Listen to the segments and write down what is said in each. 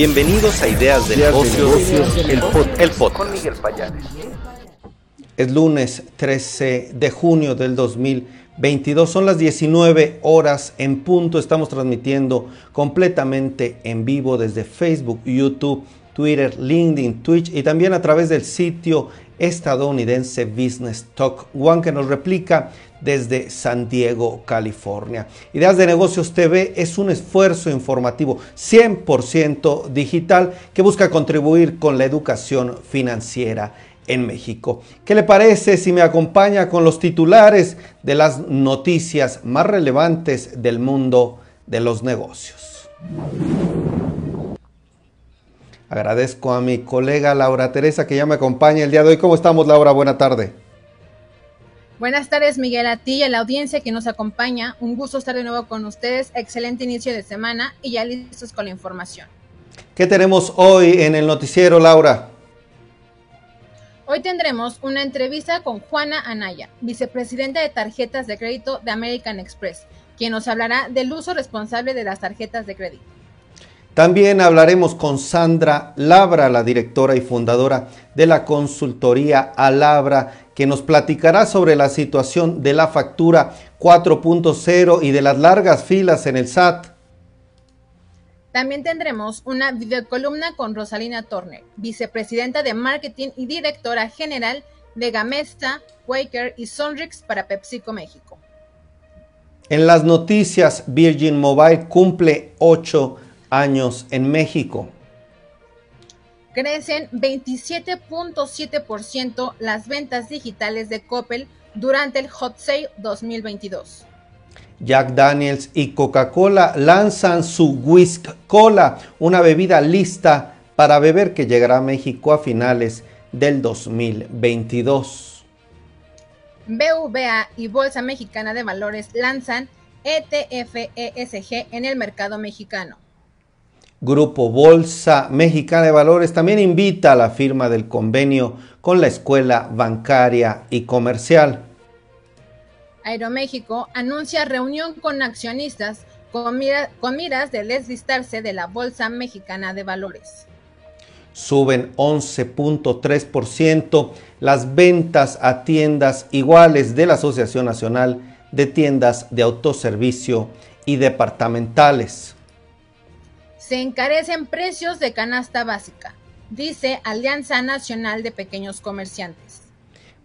Bienvenidos a Ideas de Negocios, el, podcast. Con Miguel Payares. Es lunes 13 de junio del 2022. Son las 19 horas en punto. Estamos transmitiendo completamente en vivo desde Facebook, YouTube, Twitter, LinkedIn, Twitch y también a través del sitio estadounidense Business Talk One que nos replica desde San Diego, California. Ideas de Negocios TV es un esfuerzo informativo 100% digital que busca contribuir con la educación financiera en México. ¿Qué le parece si me acompaña con los titulares de las noticias más relevantes del mundo de los negocios? Agradezco a mi colega Laura Teresa que ya me acompaña el día de hoy. ¿Cómo estamos, Laura? Buena tarde. Buenas tardes, Miguel, a ti y a la audiencia que nos acompaña. Un gusto estar de nuevo con ustedes. Excelente inicio de semana y ya listos con la información. ¿Qué tenemos hoy en el noticiero, Laura? Hoy tendremos una entrevista con Juana Anaya, vicepresidenta de tarjetas de crédito de American Express, quien nos hablará del uso responsable de las tarjetas de crédito. También hablaremos con Sandra Labra, la directora y fundadora de la consultoría Alabra, que nos platicará sobre la situación de la factura 4.0 y de las largas filas en el SAT. También tendremos una videocolumna con Rosalina Turner, vicepresidenta de marketing y directora general de Gamesta, Quaker y Sonrix para PepsiCo México. En las noticias, Virgin Mobile cumple 8 años en México. Crecen 27.7% las ventas digitales de Coppel durante el Hot Sale 2022. Jack Daniels y Coca-Cola lanzan su Whisk Cola, una bebida lista para beber que llegará a México a finales del 2022. BVA y Bolsa Mexicana de Valores lanzan ETF ESG en el mercado mexicano. Grupo Bolsa Mexicana de Valores también invita a la firma del convenio con la Escuela Bancaria y Comercial. Aeroméxico anuncia reunión con accionistas con, miras de deslistarse de la Bolsa Mexicana de Valores. Suben 11.3% las ventas a tiendas iguales de la Asociación Nacional de Tiendas de Autoservicio y Departamentales se encarecen precios de canasta básica, dice Alianza Nacional de Pequeños Comerciantes.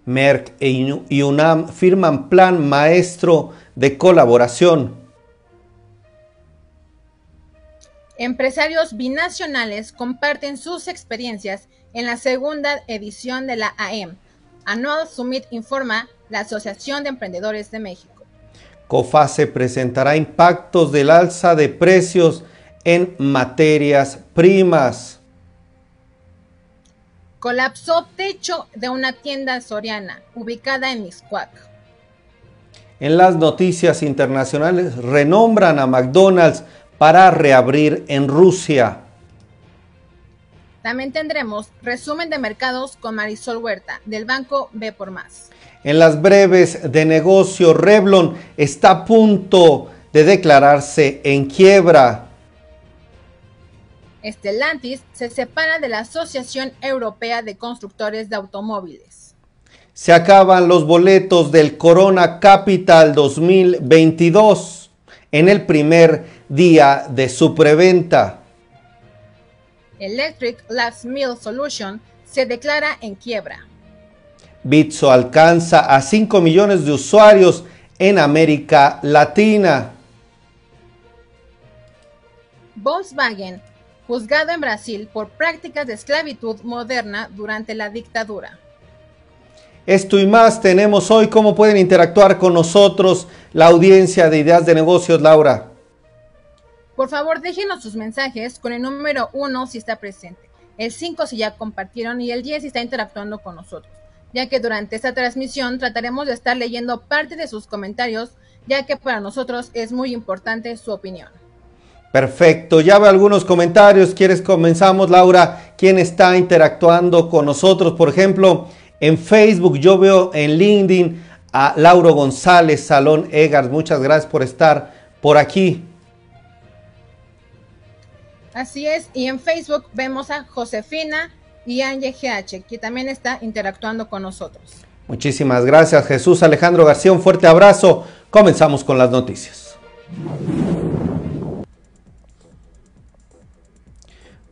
Merck e y UNAM firman plan maestro de colaboración. Empresarios binacionales comparten sus experiencias en la segunda edición de la AEM. Annual Summit informa la Asociación de Emprendedores de México. COFASE presentará impactos del alza de precios en materias primas. Colapsó techo de una tienda soriana ubicada en Miscuac. En las noticias internacionales renombran a McDonald's para reabrir en Rusia. También tendremos resumen de mercados con Marisol Huerta del banco B por Más. En las breves de negocio, Revlon está a punto de declararse en quiebra. Stellantis se separa de la Asociación Europea de Constructores de Automóviles. Se acaban los boletos del Corona Capital 2022 en el primer día de su preventa. Electric Last Mill Solution se declara en quiebra. Bitso alcanza a 5 millones de usuarios en América Latina. Volkswagen juzgado en Brasil por prácticas de esclavitud moderna durante la dictadura. Esto y más tenemos hoy. ¿Cómo pueden interactuar con nosotros la audiencia de Ideas de Negocios, Laura? Por favor, déjenos sus mensajes con el número 1 si está presente, el 5 si ya compartieron y el 10 si está interactuando con nosotros, ya que durante esta transmisión trataremos de estar leyendo parte de sus comentarios, ya que para nosotros es muy importante su opinión. Perfecto, ya veo algunos comentarios. ¿Quieres comenzamos, Laura? ¿Quién está interactuando con nosotros? Por ejemplo, en Facebook yo veo en LinkedIn a Lauro González, Salón Egars. Muchas gracias por estar por aquí. Así es, y en Facebook vemos a Josefina y Angie GH, que también está interactuando con nosotros. Muchísimas gracias Jesús Alejandro García, un fuerte abrazo. Comenzamos con las noticias.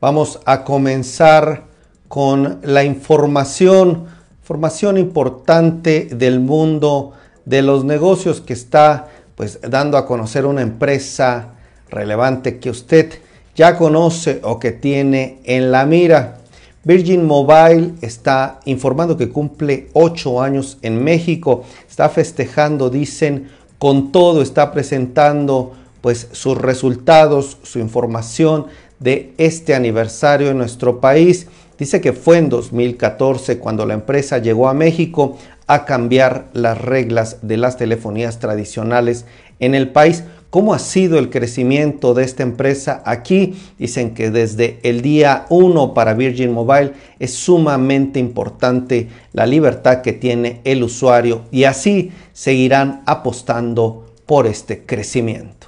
Vamos a comenzar con la información, información importante del mundo de los negocios que está pues dando a conocer una empresa relevante que usted ya conoce o que tiene en la mira. Virgin Mobile está informando que cumple ocho años en México, está festejando, dicen, con todo, está presentando pues sus resultados, su información de este aniversario en nuestro país. Dice que fue en 2014 cuando la empresa llegó a México a cambiar las reglas de las telefonías tradicionales en el país. ¿Cómo ha sido el crecimiento de esta empresa aquí? Dicen que desde el día 1 para Virgin Mobile es sumamente importante la libertad que tiene el usuario y así seguirán apostando por este crecimiento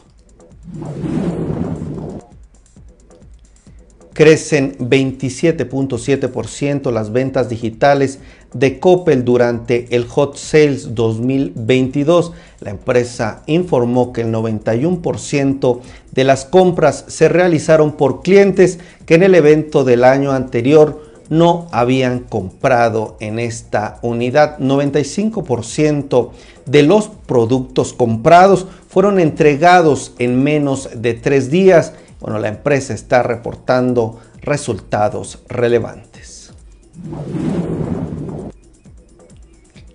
crecen 27.7% las ventas digitales de Coppel durante el Hot Sales 2022. La empresa informó que el 91% de las compras se realizaron por clientes que en el evento del año anterior no habían comprado en esta unidad. 95% de los productos comprados fueron entregados en menos de tres días bueno, la empresa está reportando resultados relevantes.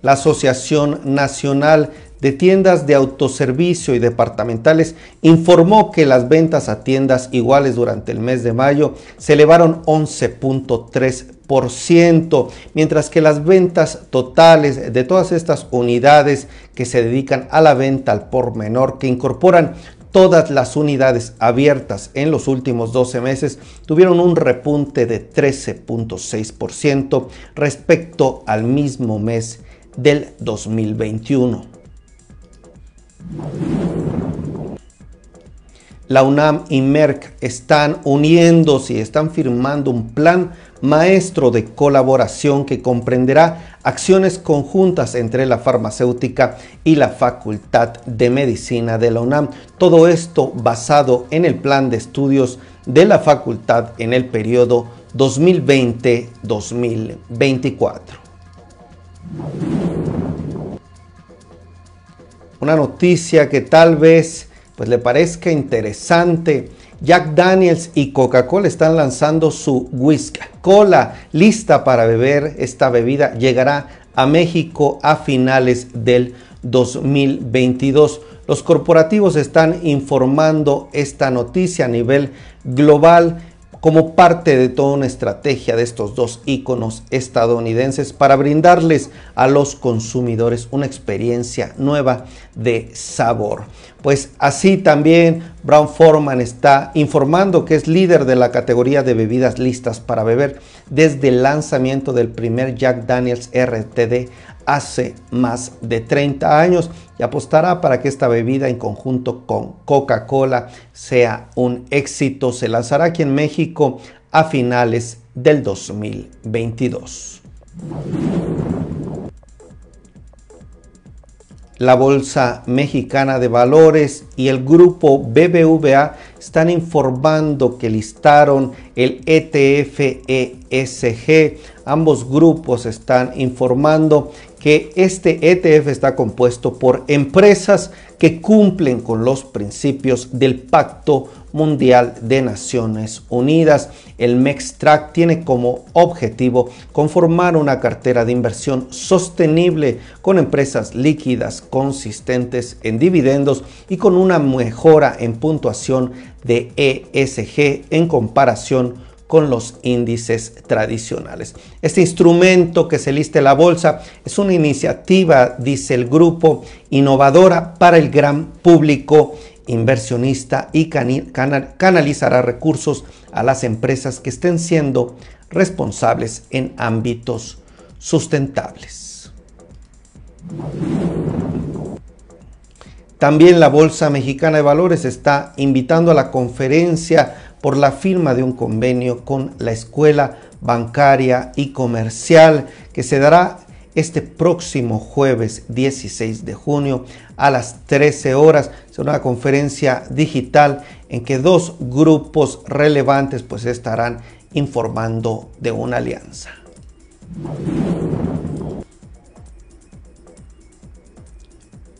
La Asociación Nacional de Tiendas de Autoservicio y Departamentales informó que las ventas a tiendas iguales durante el mes de mayo se elevaron 11.3%, mientras que las ventas totales de todas estas unidades que se dedican a la venta al por menor, que incorporan Todas las unidades abiertas en los últimos 12 meses tuvieron un repunte de 13.6% respecto al mismo mes del 2021. La UNAM y Merck están uniéndose y están firmando un plan maestro de colaboración que comprenderá acciones conjuntas entre la farmacéutica y la Facultad de Medicina de la UNAM. Todo esto basado en el plan de estudios de la facultad en el periodo 2020-2024. Una noticia que tal vez pues le parezca interesante Jack Daniels y Coca-Cola están lanzando su Whisky Cola lista para beber. Esta bebida llegará a México a finales del 2022. Los corporativos están informando esta noticia a nivel global como parte de toda una estrategia de estos dos íconos estadounidenses para brindarles a los consumidores una experiencia nueva de sabor. Pues así también Brown Forman está informando que es líder de la categoría de bebidas listas para beber desde el lanzamiento del primer Jack Daniels RTD hace más de 30 años y apostará para que esta bebida en conjunto con Coca-Cola sea un éxito. Se lanzará aquí en México a finales del 2022. La Bolsa Mexicana de Valores y el grupo BBVA están informando que listaron el ETF ESG. Ambos grupos están informando que este ETF está compuesto por empresas que cumplen con los principios del Pacto Mundial de Naciones Unidas. El MEXTRAC tiene como objetivo conformar una cartera de inversión sostenible con empresas líquidas, consistentes en dividendos y con una mejora en puntuación de ESG en comparación con los índices tradicionales. Este instrumento que se lista en la bolsa es una iniciativa, dice el grupo, innovadora para el gran público inversionista y canalizará recursos a las empresas que estén siendo responsables en ámbitos sustentables. También la Bolsa Mexicana de Valores está invitando a la conferencia por la firma de un convenio con la Escuela Bancaria y Comercial que se dará este próximo jueves 16 de junio a las 13 horas. Será una conferencia digital en que dos grupos relevantes pues estarán informando de una alianza.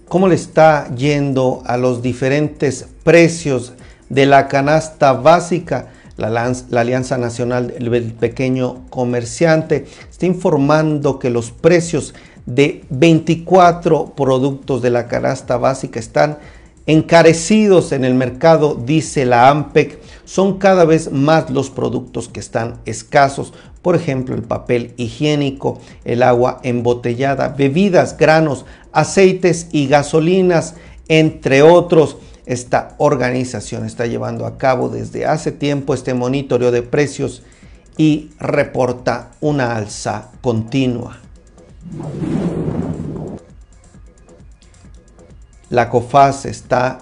¿Cómo le está yendo a los diferentes precios de la canasta básica? La, Alianza Nacional del Pequeño Comerciante está informando que los precios de 24 productos de la canasta básica están encarecidos en el mercado, dice la AMPEC. Son cada vez más los productos que están escasos. Por ejemplo, el papel higiénico, el agua embotellada, bebidas, granos, aceites y gasolinas, entre otros. Esta organización está llevando a cabo desde hace tiempo este monitoreo de precios y reporta una alza continua. La COFAS está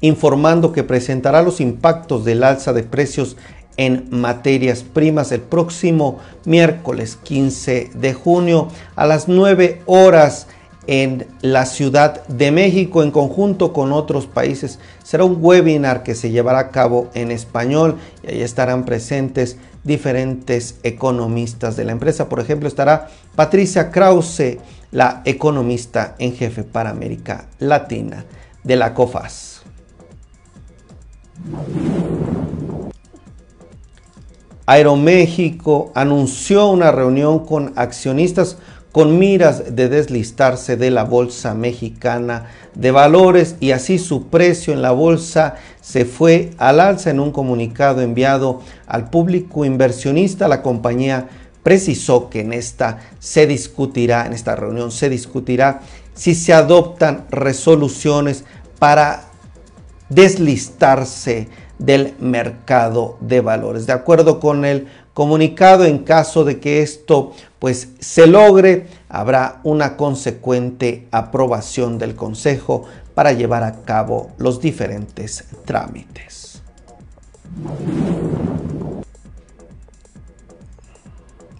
informando que presentará los impactos del alza de precios en materias primas el próximo miércoles 15 de junio a las 9 horas en la Ciudad de México en conjunto con otros países. Será un webinar que se llevará a cabo en español y ahí estarán presentes diferentes economistas de la empresa. Por ejemplo, estará Patricia Krause, la economista en jefe para América Latina de la COFAS. Aeroméxico anunció una reunión con accionistas con miras de deslistarse de la Bolsa Mexicana de Valores y así su precio en la bolsa se fue al alza en un comunicado enviado al público inversionista. La compañía precisó que en esta se discutirá, en esta reunión se discutirá si se adoptan resoluciones para deslistarse del mercado de valores. De acuerdo con el comunicado, en caso de que esto pues se logre, habrá una consecuente aprobación del Consejo para llevar a cabo los diferentes trámites.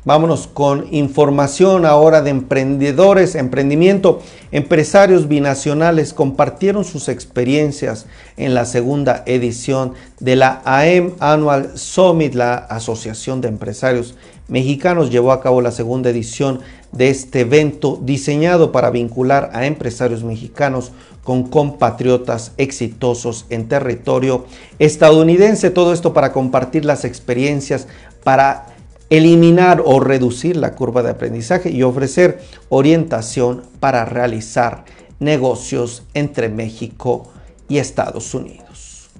Vámonos con información ahora de emprendedores, emprendimiento. Empresarios binacionales compartieron sus experiencias en la segunda edición de la AEM Annual Summit. La Asociación de Empresarios Mexicanos llevó a cabo la segunda edición de este evento diseñado para vincular a empresarios mexicanos con compatriotas exitosos en territorio estadounidense. Todo esto para compartir las experiencias, para eliminar o reducir la curva de aprendizaje y ofrecer orientación para realizar negocios entre México y Estados Unidos.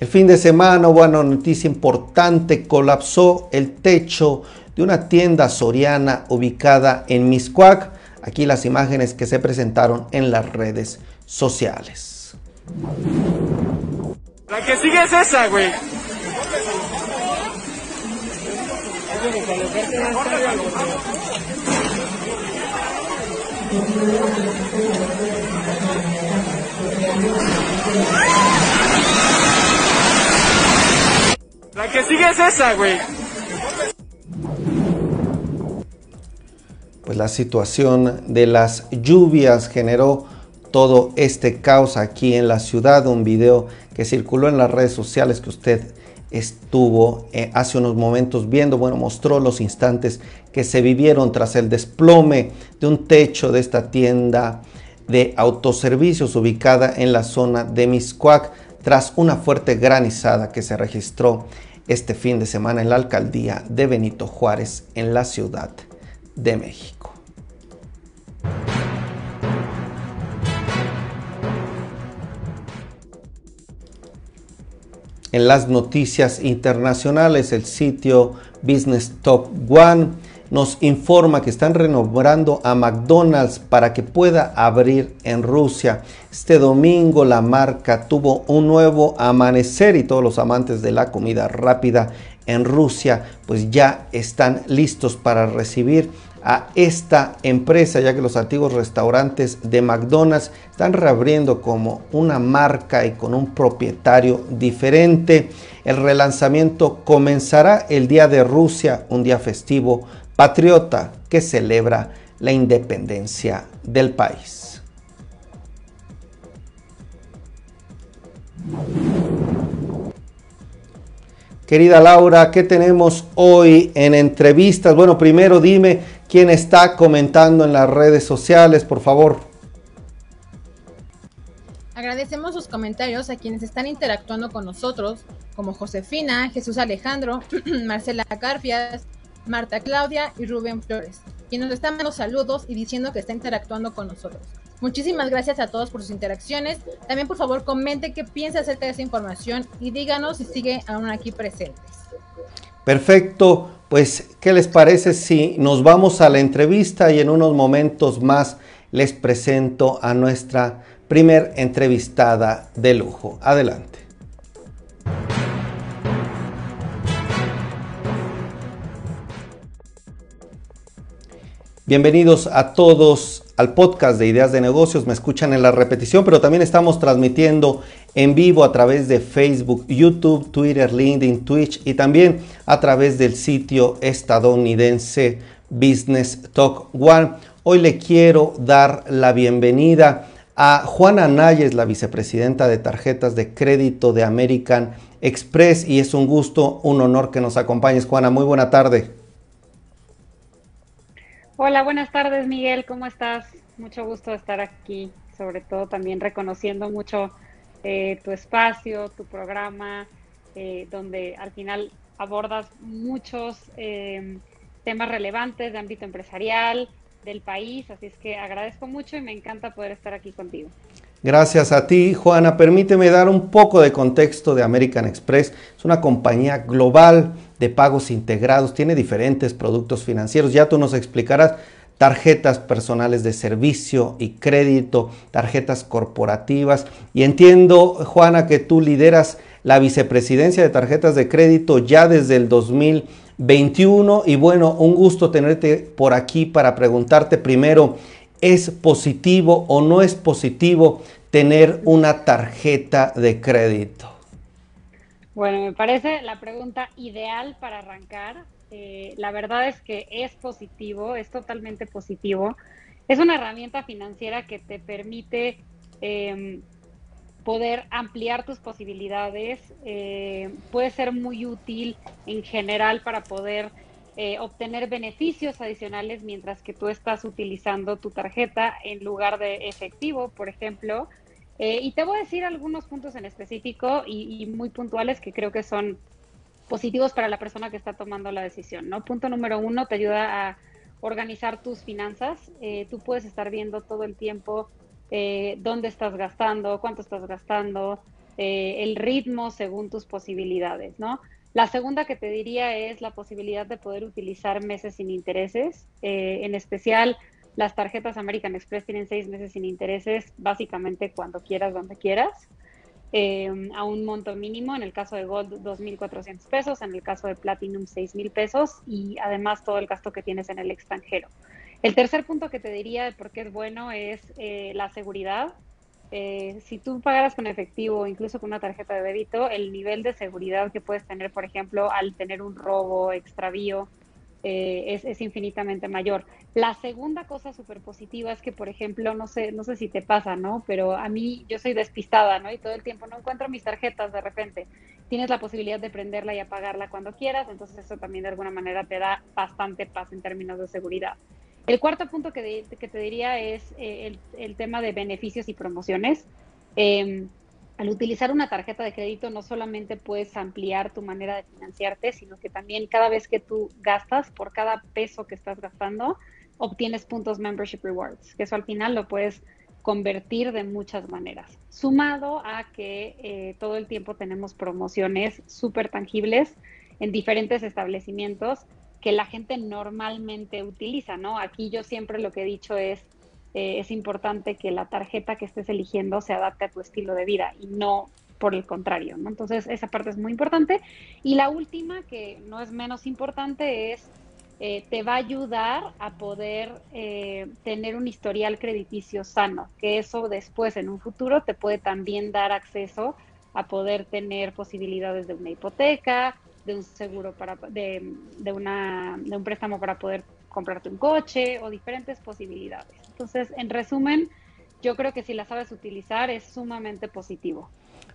El fin de semana una noticia importante, colapsó el techo de una tienda soriana ubicada en Miscuac. Aquí las imágenes que se presentaron en las redes sociales. La que sigue es esa, güey. La que sigue es esa, güey. Pues la situación de las lluvias generó todo este caos aquí en la ciudad. Un video que circuló en las redes sociales que usted estuvo eh, hace unos momentos viendo, bueno, mostró los instantes que se vivieron tras el desplome de un techo de esta tienda de autoservicios ubicada en la zona de Miscuac tras una fuerte granizada que se registró este fin de semana en la alcaldía de Benito Juárez en la Ciudad de México. En las noticias internacionales, el sitio Business Top One nos informa que están renombrando a McDonald's para que pueda abrir en Rusia. Este domingo la marca tuvo un nuevo amanecer y todos los amantes de la comida rápida en Rusia pues ya están listos para recibir a esta empresa, ya que los antiguos restaurantes de McDonald's están reabriendo como una marca y con un propietario diferente. El relanzamiento comenzará el Día de Rusia, un día festivo patriota que celebra la independencia del país. Querida Laura, ¿qué tenemos hoy en entrevistas? Bueno, primero dime quién está comentando en las redes sociales, por favor. Agradecemos sus comentarios a quienes están interactuando con nosotros, como Josefina, Jesús Alejandro, Marcela Carfias, Marta Claudia y Rubén Flores, quienes nos están dando saludos y diciendo que está interactuando con nosotros. Muchísimas gracias a todos por sus interacciones. También por favor comente qué piensa acerca de esa información y díganos si sigue aún aquí presentes. Perfecto, pues ¿qué les parece si nos vamos a la entrevista y en unos momentos más les presento a nuestra primer entrevistada de lujo? Adelante. Bienvenidos a todos al podcast de Ideas de Negocios. Me escuchan en la repetición, pero también estamos transmitiendo en vivo a través de Facebook, YouTube, Twitter, LinkedIn, Twitch y también a través del sitio estadounidense Business Talk One. Hoy le quiero dar la bienvenida a Juana Nayes, la vicepresidenta de tarjetas de crédito de American Express y es un gusto, un honor que nos acompañes. Juana, muy buena tarde. Hola, buenas tardes Miguel, ¿cómo estás? Mucho gusto estar aquí, sobre todo también reconociendo mucho eh, tu espacio, tu programa, eh, donde al final abordas muchos eh, temas relevantes de ámbito empresarial, del país, así es que agradezco mucho y me encanta poder estar aquí contigo. Gracias a ti, Juana. Permíteme dar un poco de contexto de American Express. Es una compañía global de pagos integrados, tiene diferentes productos financieros. Ya tú nos explicarás tarjetas personales de servicio y crédito, tarjetas corporativas. Y entiendo, Juana, que tú lideras la vicepresidencia de tarjetas de crédito ya desde el 2021. Y bueno, un gusto tenerte por aquí para preguntarte primero, ¿es positivo o no es positivo tener una tarjeta de crédito? Bueno, me parece la pregunta ideal para arrancar. Eh, la verdad es que es positivo, es totalmente positivo. Es una herramienta financiera que te permite em, poder ampliar tus posibilidades. Eh, puede ser muy útil en general para poder eh, obtener beneficios adicionales mientras que tú estás utilizando tu tarjeta en lugar de efectivo, por ejemplo. Eh, y te voy a decir algunos puntos en específico y, muy puntuales que creo que son positivos para la persona que está tomando la decisión, ¿no? Punto número uno, te ayuda a organizar tus finanzas. Eh, tú puedes estar viendo todo el tiempo dónde estás gastando, cuánto estás gastando, el ritmo según tus posibilidades, ¿no? La segunda que te diría es la posibilidad de poder utilizar meses sin intereses, en especial las tarjetas American Express tienen seis meses sin intereses, básicamente cuando quieras, donde quieras, eh, a un monto mínimo. En el caso de Gold, 2.400 pesos, en el caso de Platinum, 6.000 pesos y además todo el gasto que tienes en el extranjero. El tercer punto que te diría de por qué es bueno es eh, la seguridad. Eh, si tú pagaras con efectivo o incluso con una tarjeta de débito, el nivel de seguridad que puedes tener, por ejemplo, al tener un robo, extravío, eh, es, infinitamente mayor. La segunda cosa súper positiva es que, por ejemplo, no sé, no sé si te pasa, ¿no? Pero a mí yo soy despistada, ¿no? Y todo el tiempo no encuentro mis tarjetas de repente. Tienes la posibilidad de prenderla y apagarla cuando quieras, entonces eso también de alguna manera te da bastante paz en términos de seguridad. El cuarto punto que, que te diría es eh, el, tema de beneficios y promociones. Eh, al utilizar una tarjeta de crédito no solamente puedes ampliar tu manera de financiarte, sino que también cada vez que tú gastas, por cada peso que estás gastando, obtienes puntos membership rewards, que eso al final lo puedes convertir de muchas maneras. Sumado a que eh, todo el tiempo tenemos promociones súper tangibles en diferentes establecimientos que la gente normalmente utiliza, ¿no? Aquí yo siempre lo que he dicho es, eh, es importante que la tarjeta que estés eligiendo se adapte a tu estilo de vida y no por el contrario, ¿no? Entonces, esa parte es muy importante. Y la última, que no es menos importante, es eh, te va a ayudar a poder eh, tener un historial crediticio sano, que eso después en un futuro te puede también dar acceso a poder tener posibilidades de una hipoteca, de un seguro para de, de, una, de un préstamo para poder comprarte un coche o diferentes posibilidades. Entonces, en resumen, yo creo que si la sabes utilizar es sumamente positivo.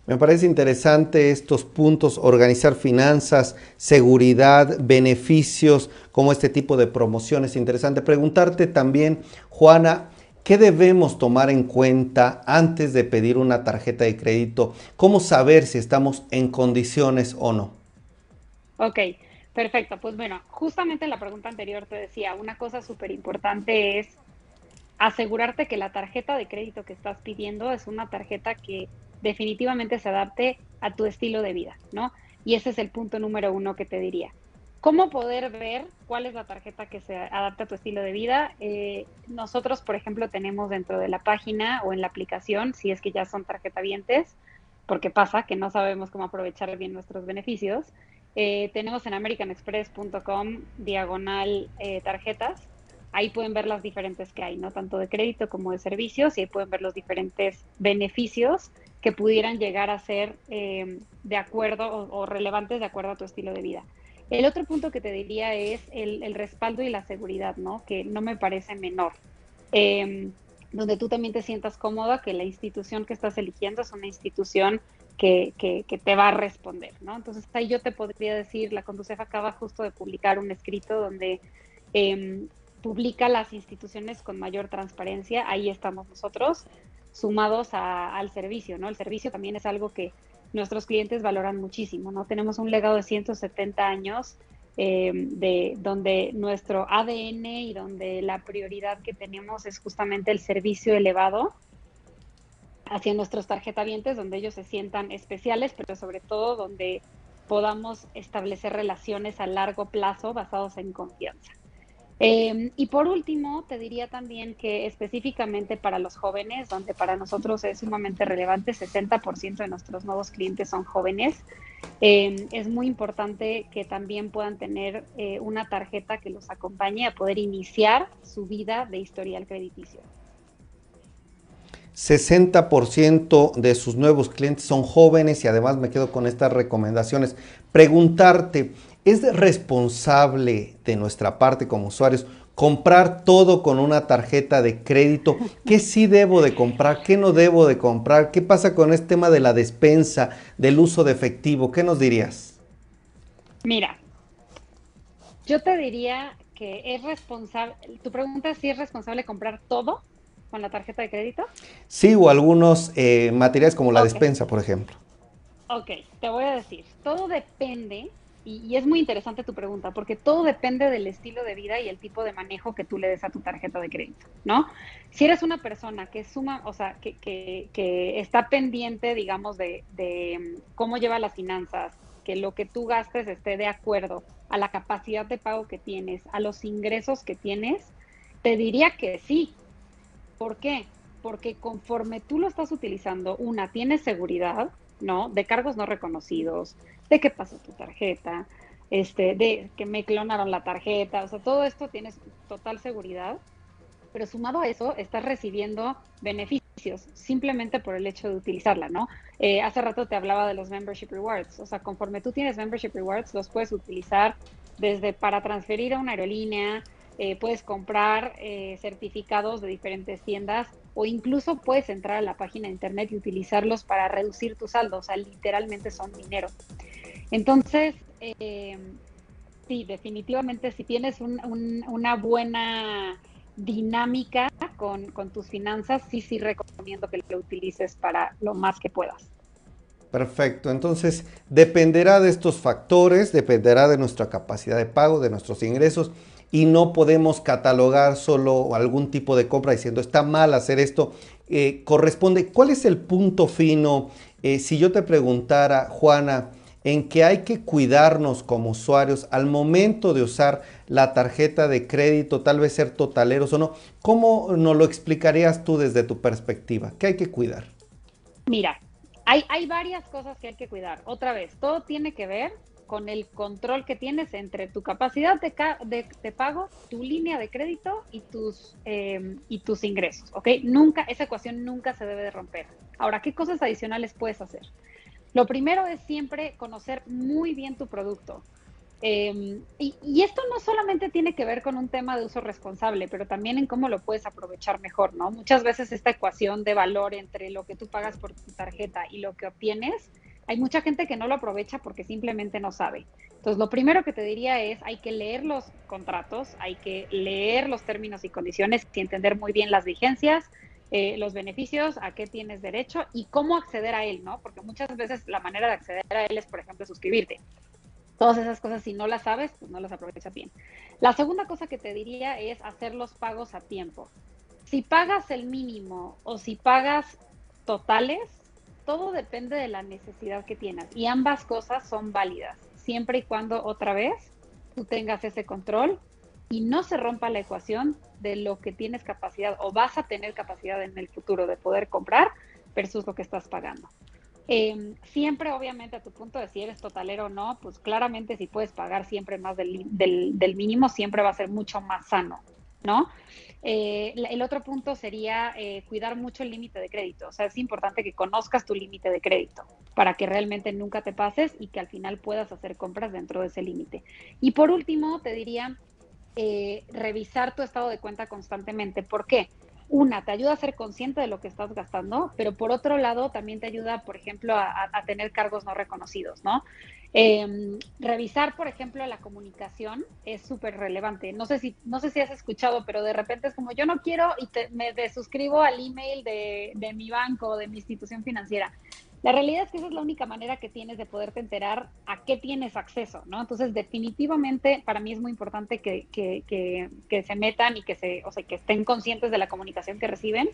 Me parece interesante estos puntos, organizar finanzas, seguridad, beneficios, como este tipo de promociones. Interesante preguntarte también, Juana, ¿qué debemos tomar en cuenta antes de pedir una tarjeta de crédito? ¿Cómo saber si estamos en condiciones o no? Ok, perfecto. Pues bueno, justamente en la pregunta anterior te decía, una cosa súper importante es asegurarte que la tarjeta de crédito que estás pidiendo es una tarjeta que definitivamente se adapte a tu estilo de vida, ¿no? Y ese es el punto número uno que te diría. ¿Cómo poder ver cuál es la tarjeta que se adapta a tu estilo de vida? Eh, nosotros, por ejemplo, tenemos dentro de la página o en la aplicación, si es que ya son tarjetavientes, porque pasa que no sabemos cómo aprovechar bien nuestros beneficios, eh, tenemos en americanexpress.com diagonal eh, tarjetas. Ahí pueden ver las diferentes que hay, ¿no? Tanto de crédito como de servicios, y ahí pueden ver los diferentes beneficios que pudieran llegar a ser eh, de acuerdo o, relevantes de acuerdo a tu estilo de vida. El otro punto que te diría es el, respaldo y la seguridad, ¿no? Que no me parece menor. Em, donde tú también te sientas cómoda que la institución que estás eligiendo es una institución que, que, te va a responder, ¿no? Entonces ahí yo te podría decir, la Conducef acaba justo de publicar un escrito donde eh, publica las instituciones con mayor transparencia, ahí estamos nosotros, sumados al servicio, ¿no? El servicio también es algo que nuestros clientes valoran muchísimo, ¿no? Tenemos un legado de 170 años eh, de donde nuestro ADN y donde la prioridad que tenemos es justamente el servicio elevado hacia nuestros tarjetavientes, donde ellos se sientan especiales, pero sobre todo donde podamos establecer relaciones a largo plazo basados en confianza. Em, y por último, te diría también que específicamente para los jóvenes, donde para nosotros es sumamente relevante, 60% de nuestros nuevos clientes son jóvenes, em, es muy importante que también puedan tener eh, una tarjeta que los acompañe a poder iniciar su vida de historial crediticio. 60% de sus nuevos clientes son jóvenes y además me quedo con estas recomendaciones. Preguntarte, ¿Es responsable de nuestra parte como usuarios comprar todo con una tarjeta de crédito? ¿Qué sí debo de comprar? ¿Qué no debo de comprar? ¿Qué pasa con este tema de la despensa, del uso de efectivo? ¿Qué nos dirías? Mira, yo te diría que es responsable, tu pregunta es si es responsable comprar todo con la tarjeta de crédito. Sí, o algunos eh, materiales como la despensa, por ejemplo. Ok, te voy a decir, todo depende y, es muy interesante tu pregunta, porque todo depende del estilo de vida y el tipo de manejo que tú le des a tu tarjeta de crédito, ¿no? Si eres una persona que suma, o sea, que, que, está pendiente, digamos, de, de, cómo lleva las finanzas, que lo que tú gastes esté de acuerdo a la capacidad de pago que tienes, a los ingresos que tienes, te diría que sí. ¿Por qué? Porque conforme tú lo estás utilizando, una, tienes seguridad, ¿no? De cargos no reconocidos, de qué pasó tu tarjeta, este, de que me clonaron la tarjeta, o sea, todo esto tienes total seguridad, pero sumado a eso, estás recibiendo beneficios simplemente por el hecho de utilizarla, ¿no? Eh, hace rato te hablaba de los membership rewards, o sea, conforme tú tienes membership rewards, los puedes utilizar desde para transferir a una aerolínea, eh, puedes comprar eh, certificados de diferentes tiendas o incluso puedes entrar a la página de internet y utilizarlos para reducir tu saldo, o sea, literalmente son dinero. Entonces, eh, sí, definitivamente si tienes una buena dinámica con, con, tus finanzas, sí, sí recomiendo que lo utilices para lo más que puedas. Perfecto, entonces dependerá de estos factores, dependerá de nuestra capacidad de pago, de nuestros ingresos y no podemos catalogar solo algún tipo de compra diciendo está mal hacer esto. Eh, corresponde, ¿cuál es el punto fino? Eh, si yo te preguntara, Juana, en que hay que cuidarnos como usuarios al momento de usar la tarjeta de crédito, tal vez ser totaleros o no, ¿cómo nos lo explicarías tú desde tu perspectiva? ¿Qué hay que cuidar? Mira, hay, hay varias cosas que hay que cuidar. Otra vez, todo tiene que ver con el control que tienes entre tu capacidad de, pago, tu línea de crédito y tus, em, y tus ingresos, ¿ok? Nunca, esa ecuación nunca se debe de romper. Ahora, ¿qué cosas adicionales puedes hacer? Lo primero es siempre conocer muy bien tu producto. Em, y, esto no solamente tiene que ver con un tema de uso responsable, pero también en cómo lo puedes aprovechar mejor, ¿no? Muchas veces esta ecuación de valor entre lo que tú pagas por tu tarjeta y lo que obtienes, hay mucha gente que no lo aprovecha porque simplemente no sabe. Entonces, lo primero que te diría es, hay que leer los contratos, hay que leer los términos y condiciones y entender muy bien las vigencias, eh, los beneficios, a qué tienes derecho y cómo acceder a él, ¿no? Porque muchas veces la manera de acceder a él es, por ejemplo, suscribirte. Todas esas cosas, si no las sabes, pues no las aprovechas bien. La segunda cosa que te diría es hacer los pagos a tiempo. Si pagas el mínimo o si pagas totales, todo depende de la necesidad que tienes y ambas cosas son válidas, siempre y cuando otra vez tú tengas ese control y no se rompa la ecuación de lo que tienes capacidad o vas a tener capacidad en el futuro de poder comprar versus lo que estás pagando. Em, siempre, obviamente, a tu punto de si eres totalero o no, pues claramente si puedes pagar siempre más del, mínimo, siempre va a ser mucho más sano, ¿no? Eh, el otro punto sería eh, cuidar mucho el límite de crédito. O sea, es importante que conozcas tu límite de crédito para que realmente nunca te pases y que al final puedas hacer compras dentro de ese límite. Y por último, te diría eh, revisar tu estado de cuenta constantemente. ¿Por qué? una, te ayuda a ser consciente de lo que estás gastando, pero por otro lado también te ayuda, por ejemplo, a, tener cargos no reconocidos, ¿no? Em, revisar, por ejemplo, la comunicación es súper relevante. No sé si no sé si has escuchado, pero de repente es como yo no quiero y me desuscribo al email de, de mi banco o de mi institución financiera. La realidad es que esa es la única manera que tienes de poderte enterar a qué tienes acceso, ¿no? Entonces, definitivamente, para mí es muy importante que, se metan y que, se, o sea, que estén conscientes de la comunicación que reciben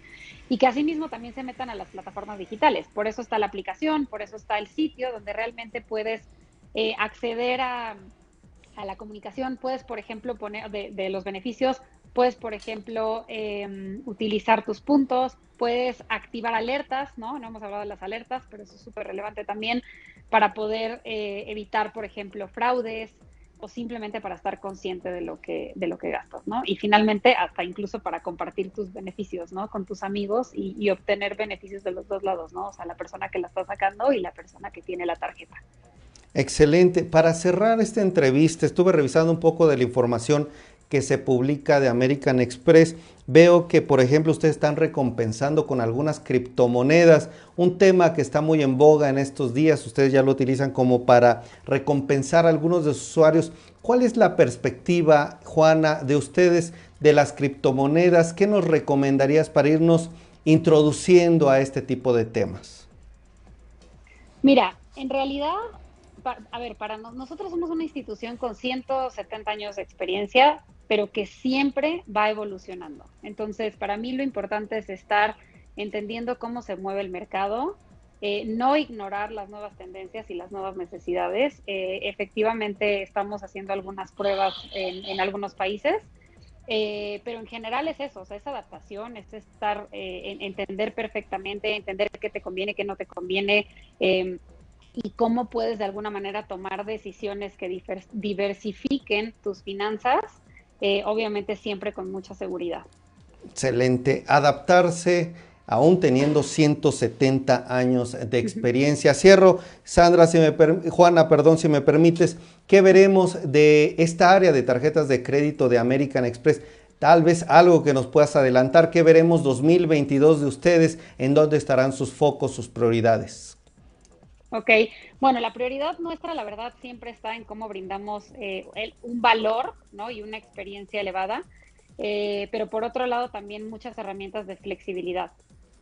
y que asimismo también se metan a las plataformas digitales. Por eso está la aplicación, por eso está el sitio donde realmente puedes eh, acceder a, la comunicación. Puedes, por ejemplo, poner de, de los beneficios, Puedes, por ejemplo, em, utilizar tus puntos, puedes activar alertas, ¿no? No hemos hablado de las alertas, pero eso es súper relevante también para poder eh, evitar, por ejemplo, fraudes o simplemente para estar consciente de lo que de lo que gastas, ¿no? Y finalmente hasta incluso para compartir tus beneficios, ¿no? Con tus amigos y, y obtener beneficios de los dos lados, ¿no? O sea, la persona que la está sacando y la persona que tiene la tarjeta. Excelente. Para cerrar esta entrevista, estuve revisando un poco de la información que se publica de American Express. Veo que, por ejemplo, ustedes están recompensando con algunas criptomonedas, un tema que está muy en boga en estos días. Ustedes ya lo utilizan como para recompensar a algunos de sus usuarios. ¿Cuál es la perspectiva, Juana, de ustedes de las criptomonedas? ¿Qué nos recomendarías para irnos introduciendo a este tipo de temas? Mira, en realidad a ver, para nosotros somos una institución con 170 años de experiencia, pero que siempre va evolucionando. Entonces, para mí lo importante es estar entendiendo cómo se mueve el mercado, eh, no ignorar las nuevas tendencias y las nuevas necesidades. Eh, efectivamente, estamos haciendo algunas pruebas en, algunos países, eh, pero en general es eso, es adaptación, es estar, entender perfectamente, entender qué te conviene, qué no te conviene y cómo puedes de alguna manera tomar decisiones que diversifiquen tus finanzas, eh, obviamente siempre con mucha seguridad. Excelente. Adaptarse aún teniendo 170 años de experiencia. Cierro, Sandra, si me Juana, perdón, si me permites, ¿qué veremos de esta área de tarjetas de crédito de American Express? Tal vez algo que nos puedas adelantar, ¿qué veremos 2022 de ustedes? ¿En dónde estarán sus focos, sus prioridades? Ok, bueno, la prioridad nuestra, la verdad, siempre está en cómo brindamos eh, un valor ¿no? y una experiencia elevada, eh, pero por otro lado también muchas herramientas de flexibilidad.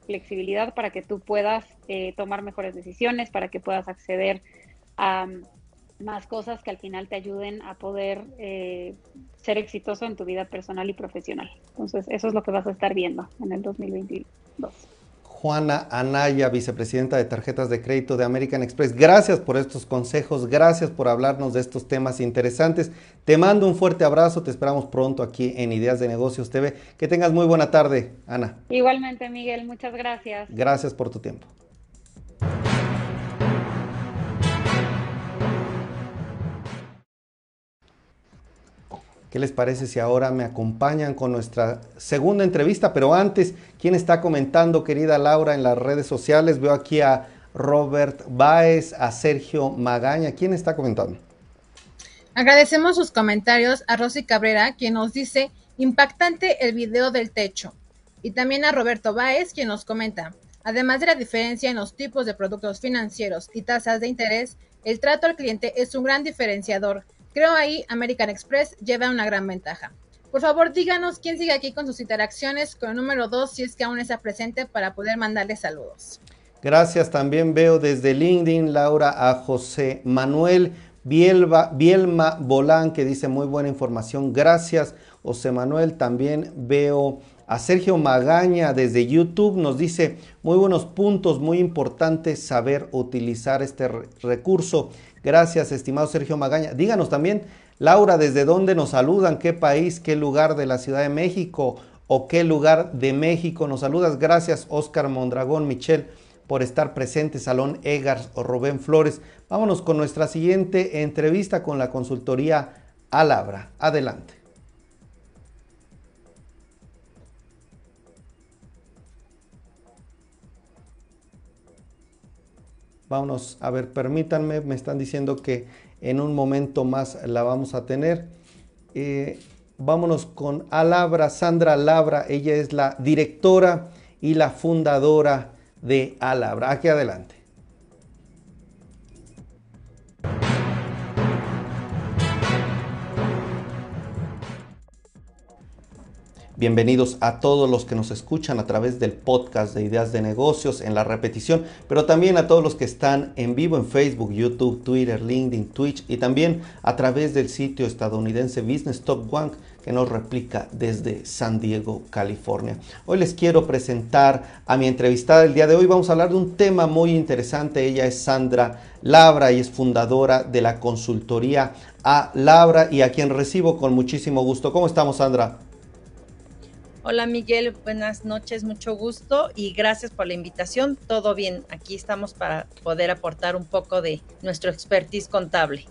Flexibilidad para que tú puedas eh, tomar mejores decisiones, para que puedas acceder a mm, más cosas que al final te ayuden a poder ser exitoso en tu vida personal y profesional. Entonces, eso es lo que vas a estar viendo en el 2022. Juana Anaya, vicepresidenta de tarjetas de crédito de American Express. Gracias por estos consejos, gracias por hablarnos de estos temas interesantes. Te mando un fuerte abrazo, te esperamos pronto aquí en Ideas de Negocios TV. Que tengas muy buena tarde, Ana. Igualmente, Miguel, muchas gracias. Gracias por tu tiempo. ¿Qué les parece si ahora me acompañan con nuestra segunda entrevista? Pero antes, ¿quién está comentando, querida Laura, en las redes sociales? Veo aquí a Robert Baez, a Sergio Magaña. ¿Quién está comentando? Agradecemos sus comentarios a Rosy Cabrera, quien nos dice impactante el video del techo. Y también a Roberto Baez, quien nos comenta, además de la diferencia en los tipos de productos financieros y tasas de interés, el trato al cliente es un gran diferenciador Creo ahí American Express lleva una gran ventaja. Por favor, díganos quién sigue aquí con sus interacciones con el número 2 si es que aún está presente para poder mandarle saludos. Gracias. También veo desde LinkedIn, Laura, a José Manuel Bielba, Bielma Bolán, que dice muy buena información. Gracias, José Manuel. También veo a Sergio Magaña desde YouTube. Nos dice muy buenos puntos, muy importante saber utilizar este recurso. Gracias, estimado Sergio Magaña. Díganos también, Laura, ¿desde dónde nos saludan? ¿Qué país, qué lugar de la Ciudad de México o qué lugar de México nos saludas? Gracias, Oscar Mondragón, Michelle, por estar presente, Salón Egars o Rubén Flores. Vámonos con nuestra siguiente entrevista con la consultoría Alabra. Adelante. Vámonos, a ver, permítanme, me están diciendo que en un momento más la vamos a tener. Eh, vámonos con Alabra, Sandra Labra, ella es la directora y la fundadora de Alabra. Aquí adelante. Bienvenidos a todos los que nos escuchan a través del podcast de Ideas de Negocios en la repetición, pero también a todos los que están en vivo en Facebook, YouTube, Twitter, LinkedIn, Twitch y también a través del sitio estadounidense Business Top One que nos replica desde San Diego, California. Hoy les quiero presentar a mi entrevistada del día de hoy. Vamos a hablar de un tema muy interesante. Ella es Sandra Labra y es fundadora de la consultoría a Labra y a quien recibo con muchísimo gusto. ¿Cómo estamos, Sandra? Hola Miguel, buenas noches, mucho gusto y gracias por la invitación. Todo bien, aquí estamos para poder aportar un poco de nuestro expertise contable.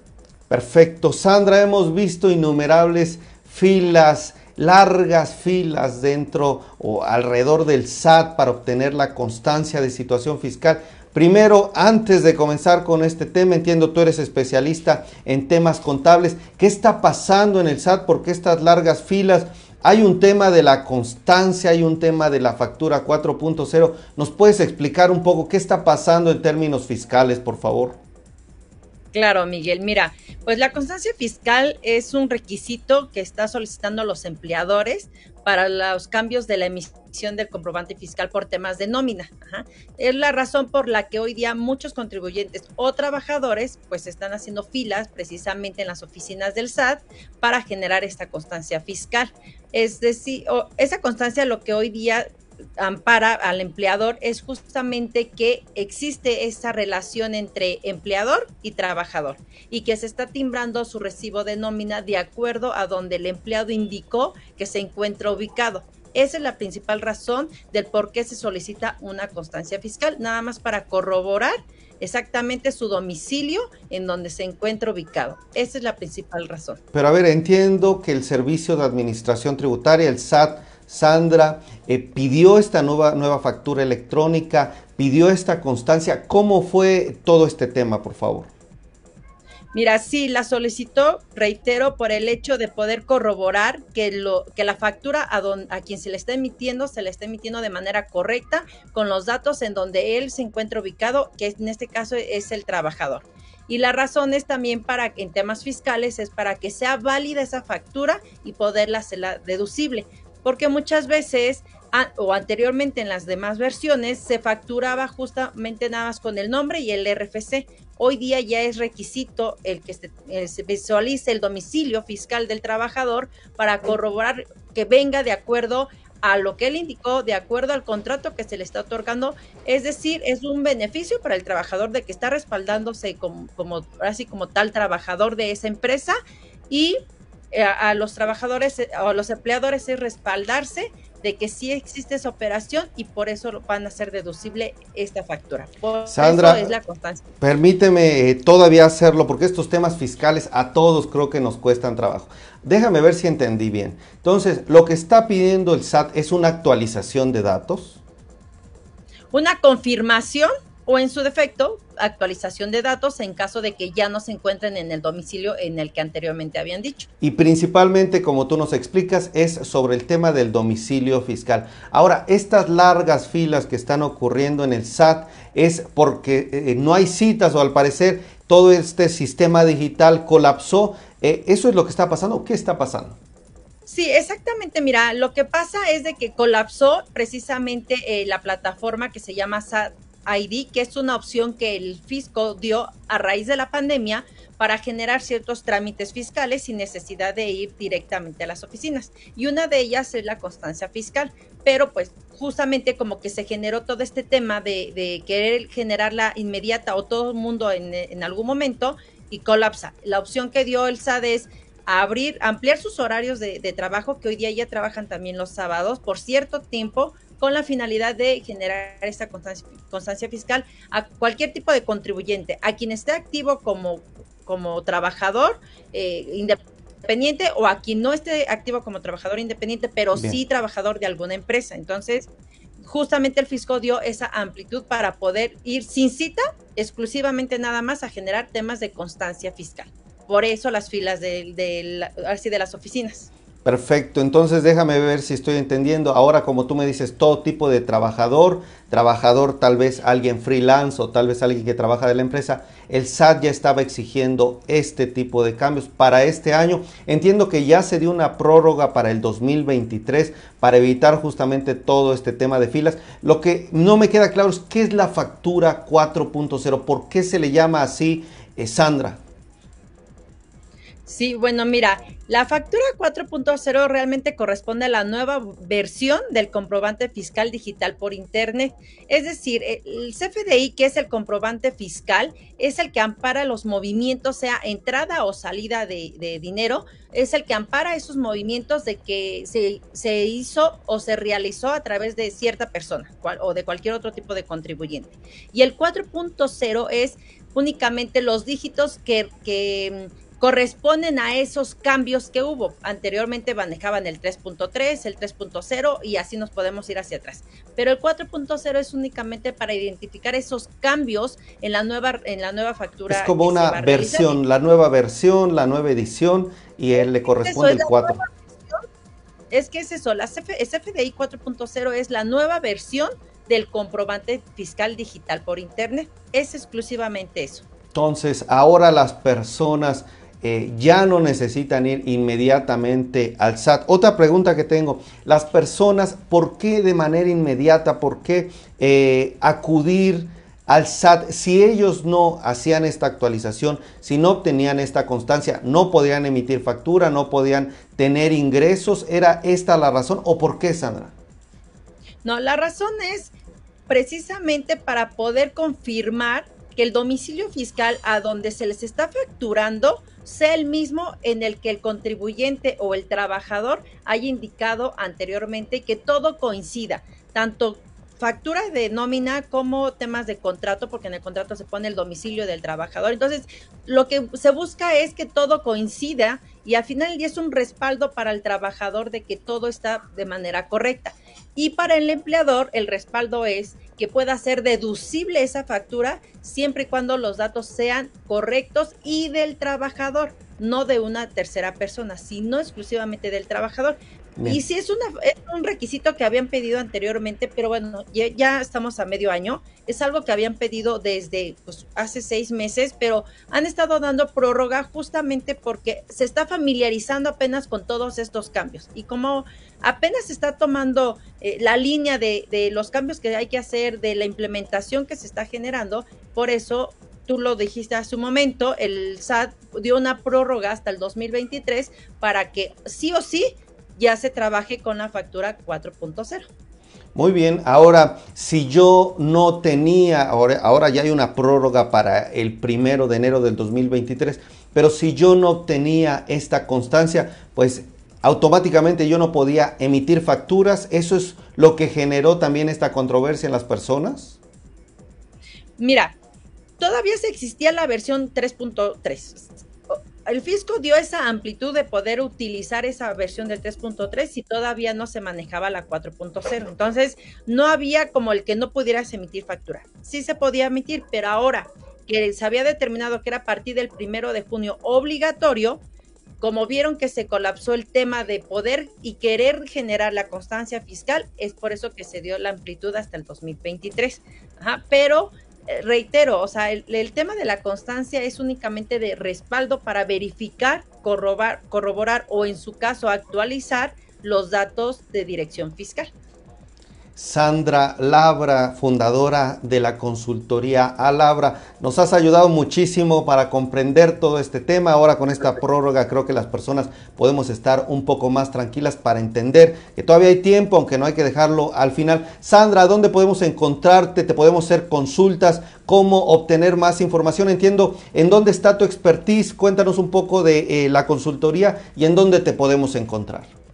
Perfecto, Sandra, hemos visto innumerables filas, largas filas dentro o alrededor del SAT para obtener la constancia de situación fiscal. Primero, antes de comenzar con este tema, entiendo tú eres especialista en temas contables. ¿Qué está pasando en el SAT? ¿Por qué estas largas filas? Hay un tema de la constancia, hay un tema de la factura 4.0. ¿Nos puedes explicar un poco qué está pasando en términos fiscales, por favor? Claro, Miguel. Mira, pues la constancia fiscal es un requisito que está solicitando los empleadores para los cambios de la emisión del comprobante fiscal por temas de nómina. Es la razón por la que hoy día muchos contribuyentes o trabajadores pues están haciendo filas precisamente en las oficinas del SAT para generar esta constancia fiscal. Es decir, esa constancia lo que hoy día ampara al empleador es justamente que existe esa relación entre empleador y trabajador y que se está timbrando su recibo de nómina de acuerdo a donde el empleado indicó que se encuentra ubicado. Esa es la principal razón del por qué se solicita una constancia fiscal, nada más para corroborar exactamente su domicilio en donde se encuentra ubicado. Esa es la principal razón. Pero a ver, entiendo que el Servicio de Administración Tributaria, el SAT, Sandra eh, pidió esta nueva, nueva factura electrónica, pidió esta constancia. ¿Cómo fue todo este tema, por favor? Mira, sí, la solicitó, reitero, por el hecho de poder corroborar que, lo, que la factura a, a quien se le está emitiendo se le está emitiendo de manera correcta con los datos en donde él se encuentra ubicado, que en este caso es el trabajador. Y la razón es también para, en temas fiscales, es para que sea válida esa factura y poderla hacer deducible porque muchas veces o anteriormente en las demás versiones se facturaba justamente nada más con el nombre y el RFC. Hoy día ya es requisito el que se, eh, visualice el domicilio fiscal del trabajador para corroborar que venga de acuerdo a lo que él indicó, de acuerdo al contrato que se le está otorgando. Es decir, es un beneficio para el trabajador de que está respaldándose como, como así como tal trabajador de esa empresa y eh, a, los trabajadores eh, o a los empleadores es respaldarse de que sí existe esa operación y por eso van a ser deducible esta factura. Por Sandra, eso es la constancia. Permíteme eh, todavía hacerlo porque estos temas fiscales a todos creo que nos cuestan trabajo. Déjame ver si entendí bien. Entonces, lo que está pidiendo el SAT es una actualización de datos. Una confirmación o en su defecto, actualización de datos en caso de que ya no se encuentren en el domicilio en el que anteriormente habían dicho. Y principalmente, como tú nos explicas, es sobre el tema del domicilio fiscal. Ahora, estas largas filas que están ocurriendo en el SAT es porque eh, no hay citas o al parecer todo este sistema digital colapsó. Eh, ¿Eso es lo que está pasando? ¿Qué está pasando? Sí, exactamente. Mira, lo que pasa es de que colapsó precisamente eh, la plataforma que se llama SAT ID, que es una opción que el fisco dio a raíz de la pandemia para generar ciertos trámites fiscales sin necesidad de ir directamente a las oficinas. Y una de ellas es la constancia fiscal. Pero pues justamente como que se generó todo este tema de, querer generarla inmediata o todo el mundo en, algún momento y colapsa. La opción que dio el SAD es abrir, ampliar sus horarios de, de, trabajo, que hoy día ya trabajan también los sábados por cierto tiempo, con la finalidad de generar esta constancia, fiscal a cualquier tipo de contribuyente, a quien esté activo como, como trabajador eh, independiente o a quien no esté activo como trabajador independiente, pero sí trabajador de alguna empresa. Entonces, justamente el fisco dio esa amplitud para poder ir sin cita, exclusivamente nada más a generar temas de constancia fiscal. Por eso las filas de, de, de las oficinas. Perfecto, entonces déjame ver si estoy entendiendo. Ahora, como tú me dices, todo tipo de trabajador, trabajador tal vez alguien freelance o tal vez alguien que trabaja de la empresa, el SAT ya estaba exigiendo este tipo de cambios para este año. Entiendo que ya se dio una prórroga para el 2023 para evitar justamente todo este tema de filas. Lo que no me queda claro es qué es la factura 4.0, por qué se le llama así, eh, Sandra. Sí, bueno, mira, la factura 4.0 realmente corresponde a la nueva versión del comprobante fiscal digital por Internet. Es decir, el CFDI, que es el comprobante fiscal, es el que ampara los movimientos, sea entrada o salida de, dinero, es el que ampara esos movimientos de que se, se, hizo o se realizó a través de cierta persona o de cualquier otro tipo de contribuyente. Y el 4.0 es únicamente los dígitos que corresponden a esos cambios que hubo. Anteriormente manejaban el 3.3, el 3.0 y así nos podemos ir hacia atrás. Pero el 4.0 es únicamente para identificar esos cambios en la nueva, en la nueva factura. Es como una versión, la nueva versión, la nueva edición y él le corresponde el 4. Es que es eso, la CFDI 4.0 es la nueva versión del comprobante fiscal digital por Internet. Es exclusivamente eso. Entonces, ahora las personas eh, ya no necesitan ir inmediatamente al SAT. Otra pregunta que tengo, las personas, ¿por qué de manera inmediata, por qué eh, acudir al SAT si ellos no hacían esta actualización, si no obtenían esta constancia, no podían emitir factura, no podían tener ingresos? ¿Era esta la razón o por qué, Sandra? No, la razón es precisamente para poder confirmar que el domicilio fiscal a donde se les está facturando sea el mismo en el que el contribuyente o el trabajador haya indicado anteriormente que todo coincida, tanto factura de nómina como temas de contrato, porque en el contrato se pone el domicilio del trabajador. Entonces, lo que se busca es que todo coincida y al final día es un respaldo para el trabajador de que todo está de manera correcta. Y para el empleador, el respaldo es que pueda ser deducible esa factura siempre y cuando los datos sean correctos y del trabajador, no de una tercera persona, sino exclusivamente del trabajador. Y sí es, una, un requisito que habían pedido anteriormente, pero bueno, ya, estamos a medio año. Es algo que habían pedido desde pues, hace seis meses, pero han estado dando prórroga justamente porque se está familiarizando apenas con todos estos cambios. Y como apenas se está tomando eh, la línea de, de los cambios que hay que hacer, de la implementación que se está generando, por eso tú lo dijiste hace un momento, el SAT dio una prórroga hasta el 2023 para que sí o sí ya se trabaje con la factura 4.0. Muy bien, ahora si yo no tenía, ahora, ahora ya hay una prórroga para el primero de enero del 2023, pero si yo no tenía esta constancia, pues automáticamente yo no podía emitir facturas. ¿Eso es lo que generó también esta controversia en las personas? Mira, todavía se existía la versión 3.3. El fisco dio esa amplitud de poder utilizar esa versión del 3.3 y todavía no se manejaba la 4.0. Entonces, no había como el que no pudieras emitir factura. Sí se podía emitir, pero ahora que se había determinado que era a partir del primero de junio obligatorio, como vieron que se colapsó el tema de poder y querer generar la constancia fiscal, es por eso que se dio la amplitud hasta el 2023. Ajá, pero reitero, o sea, el, el, tema de la constancia es únicamente de respaldo para verificar, corroborar o en su caso actualizar los datos de dirección fiscal. Sandra Labra, fundadora de la consultoría Alabra. Nos has ayudado muchísimo para comprender todo este tema. Ahora con esta prórroga creo que las personas podemos estar un poco más tranquilas para entender que todavía hay tiempo, aunque no hay que dejarlo al final. Sandra, ¿dónde podemos encontrarte? ¿Te podemos hacer consultas? ¿Cómo obtener más información? Entiendo, ¿en dónde está tu expertise? Cuéntanos un poco de eh, la consultoría y en dónde te podemos encontrar.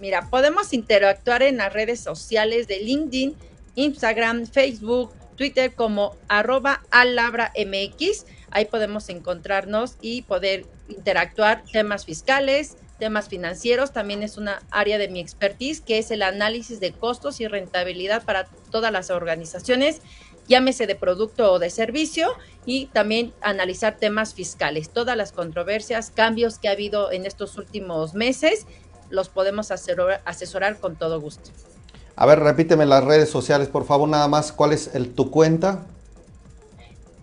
Mira, podemos interactuar en las redes sociales de LinkedIn, Instagram, Facebook, Twitter como arroba alabramx. Ahí podemos encontrarnos y poder interactuar temas fiscales, temas financieros. También es una área de mi expertise que es el análisis de costos y rentabilidad para todas las organizaciones, llámese de producto o de servicio, y también analizar temas fiscales, todas las controversias, cambios que ha habido en estos últimos meses los podemos asesorar, asesorar con todo gusto. A ver, repíteme las redes sociales, por favor, nada más. ¿Cuál es el, tu cuenta?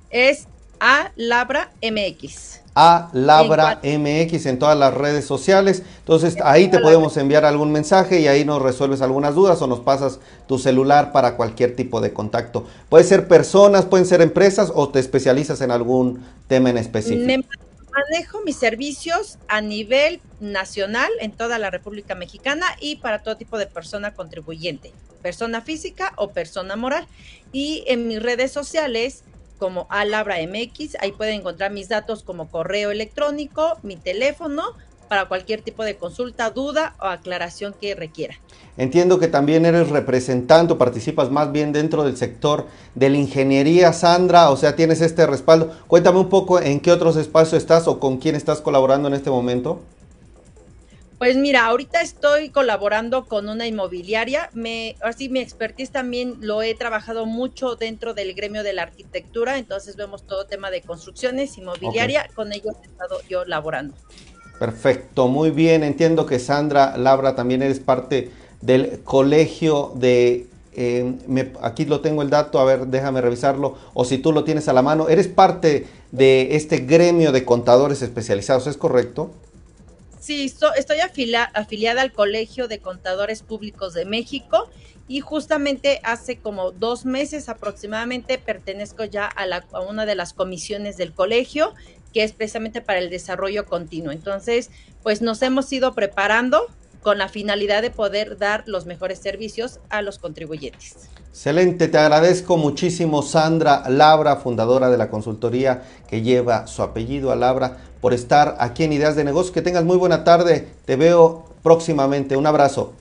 Es a Labra MX. A Labra MX en todas las redes sociales. Entonces ahí te podemos enviar algún mensaje y ahí nos resuelves algunas dudas o nos pasas tu celular para cualquier tipo de contacto. Puede ser personas, pueden ser empresas o te especializas en algún tema en específico. Me manejo mis servicios a nivel nacional en toda la República Mexicana y para todo tipo de persona contribuyente, persona física o persona moral. Y en mis redes sociales como Alabra MX, ahí pueden encontrar mis datos como correo electrónico, mi teléfono, para cualquier tipo de consulta, duda o aclaración que requiera. Entiendo que también eres representante o participas más bien dentro del sector de la ingeniería, Sandra, o sea, tienes este respaldo. Cuéntame un poco en qué otros espacios estás o con quién estás colaborando en este momento. Pues mira, ahorita estoy colaborando con una inmobiliaria. Me, así mi expertise también lo he trabajado mucho dentro del gremio de la arquitectura. Entonces vemos todo tema de construcciones, inmobiliaria. Okay. Con ellos he estado yo laborando. Perfecto, muy bien. Entiendo que Sandra Labra también eres parte del colegio de... Eh, me, aquí lo tengo el dato, a ver, déjame revisarlo. O si tú lo tienes a la mano, eres parte de este gremio de contadores especializados, ¿es correcto? Sí, estoy afilia, afiliada al Colegio de Contadores Públicos de México y justamente hace como dos meses aproximadamente pertenezco ya a, la, a una de las comisiones del colegio que es precisamente para el desarrollo continuo. Entonces, pues nos hemos ido preparando con la finalidad de poder dar los mejores servicios a los contribuyentes. Excelente, te agradezco muchísimo Sandra Labra, fundadora de la consultoría que lleva su apellido a Labra, por estar aquí en Ideas de Negocios. Que tengas muy buena tarde, te veo próximamente. Un abrazo.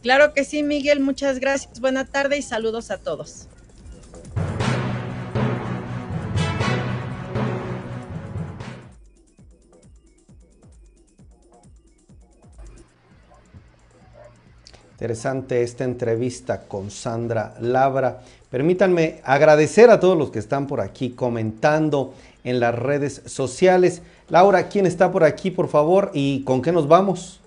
Claro que sí, Miguel, muchas gracias. Buena tarde y saludos a todos. Interesante esta entrevista con Sandra Labra. Permítanme agradecer a todos los que están por aquí comentando en las redes sociales. Laura, ¿quién está por aquí, por favor? ¿Y con qué nos vamos?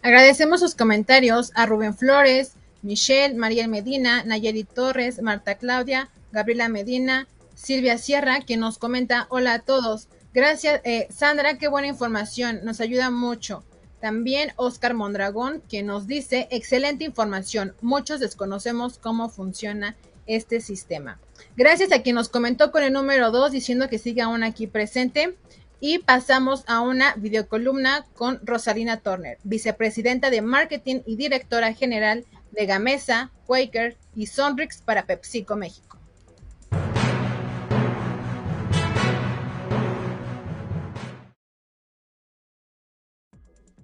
Agradecemos sus comentarios a Rubén Flores, Michelle, María Medina, Nayeli Torres, Marta Claudia, Gabriela Medina, Silvia Sierra, que nos comenta, hola a todos. Gracias, eh, Sandra, qué buena información, nos ayuda mucho. También Oscar Mondragón, que nos dice, excelente información, muchos desconocemos cómo funciona este sistema. Gracias a quien nos comentó con el número 2 diciendo que sigue aún aquí presente. Y pasamos a una videocolumna con Rosalina Turner, vicepresidenta de marketing y directora general de Gamesa, Quaker y Sonrix para PepsiCo México.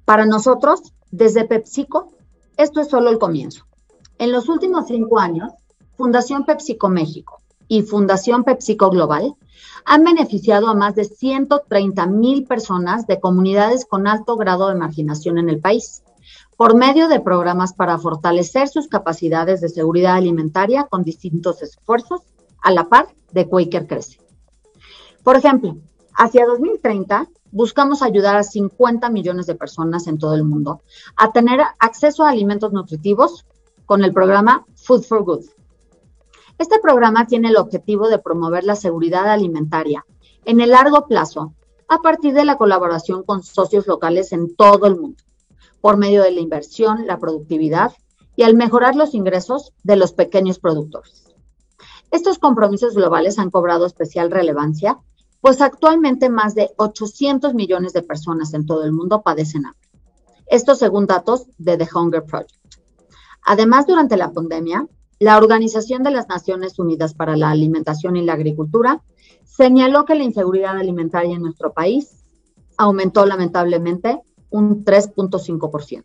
Para nosotros, desde PepsiCo, esto es solo el comienzo. En los últimos cinco años, Fundación PepsiCo México y Fundación PepsiCo Global han beneficiado a más de 130 mil personas de comunidades con alto grado de marginación en el país, por medio de programas para fortalecer sus capacidades de seguridad alimentaria con distintos esfuerzos, a la par de Quaker Crece. Por ejemplo, hacia 2030 buscamos ayudar a 50 millones de personas en todo el mundo a tener acceso a alimentos nutritivos con el programa Food for Good. Este programa tiene el objetivo de promover la seguridad alimentaria en el largo plazo a partir de la colaboración con socios locales en todo el mundo, por medio de la inversión, la productividad y al mejorar los ingresos de los pequeños productores. Estos compromisos globales han cobrado especial relevancia pues actualmente más de 800 millones de personas en todo el mundo padecen hambre. Esto según datos de The Hunger Project. Además, durante la pandemia, la Organización de las Naciones Unidas para la Alimentación y la Agricultura señaló que la inseguridad alimentaria en nuestro país aumentó lamentablemente un 3.5%.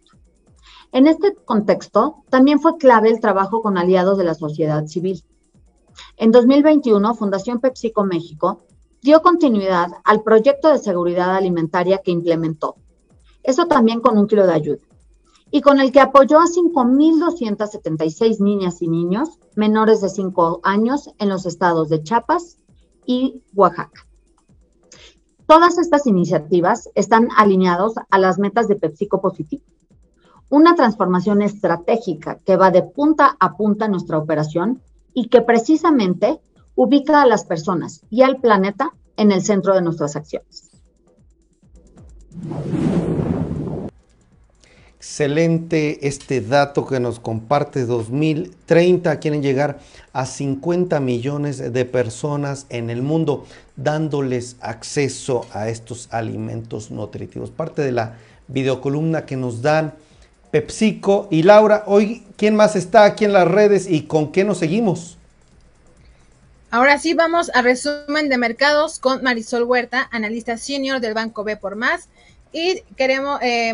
En este contexto, también fue clave el trabajo con aliados de la sociedad civil. En 2021, Fundación PepsiCo México dio continuidad al proyecto de seguridad alimentaria que implementó. Eso también con un kilo de ayuda. Y con el que apoyó a 5.276 niñas y niños menores de 5 años en los estados de Chiapas y Oaxaca. Todas estas iniciativas están alineados a las metas de PepsiCo Positivo. Una transformación estratégica que va de punta a punta en nuestra operación y que precisamente ubica a las personas y al planeta en el centro de nuestras acciones. Excelente este dato que nos comparte 2030. Quieren llegar a 50 millones de personas en el mundo dándoles acceso a estos alimentos nutritivos. Parte de la videocolumna que nos dan PepsiCo y Laura. Hoy, ¿quién más está aquí en las redes y con qué nos seguimos? Ahora sí vamos a resumen de mercados con Marisol Huerta, analista senior del Banco B por Más. Y queremos, eh,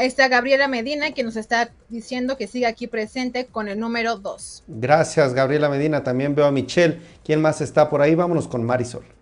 esta Gabriela Medina, que nos está diciendo que siga aquí presente con el número 2. Gracias, Gabriela Medina. También veo a Michelle. ¿Quién más está por ahí? Vámonos con Marisol.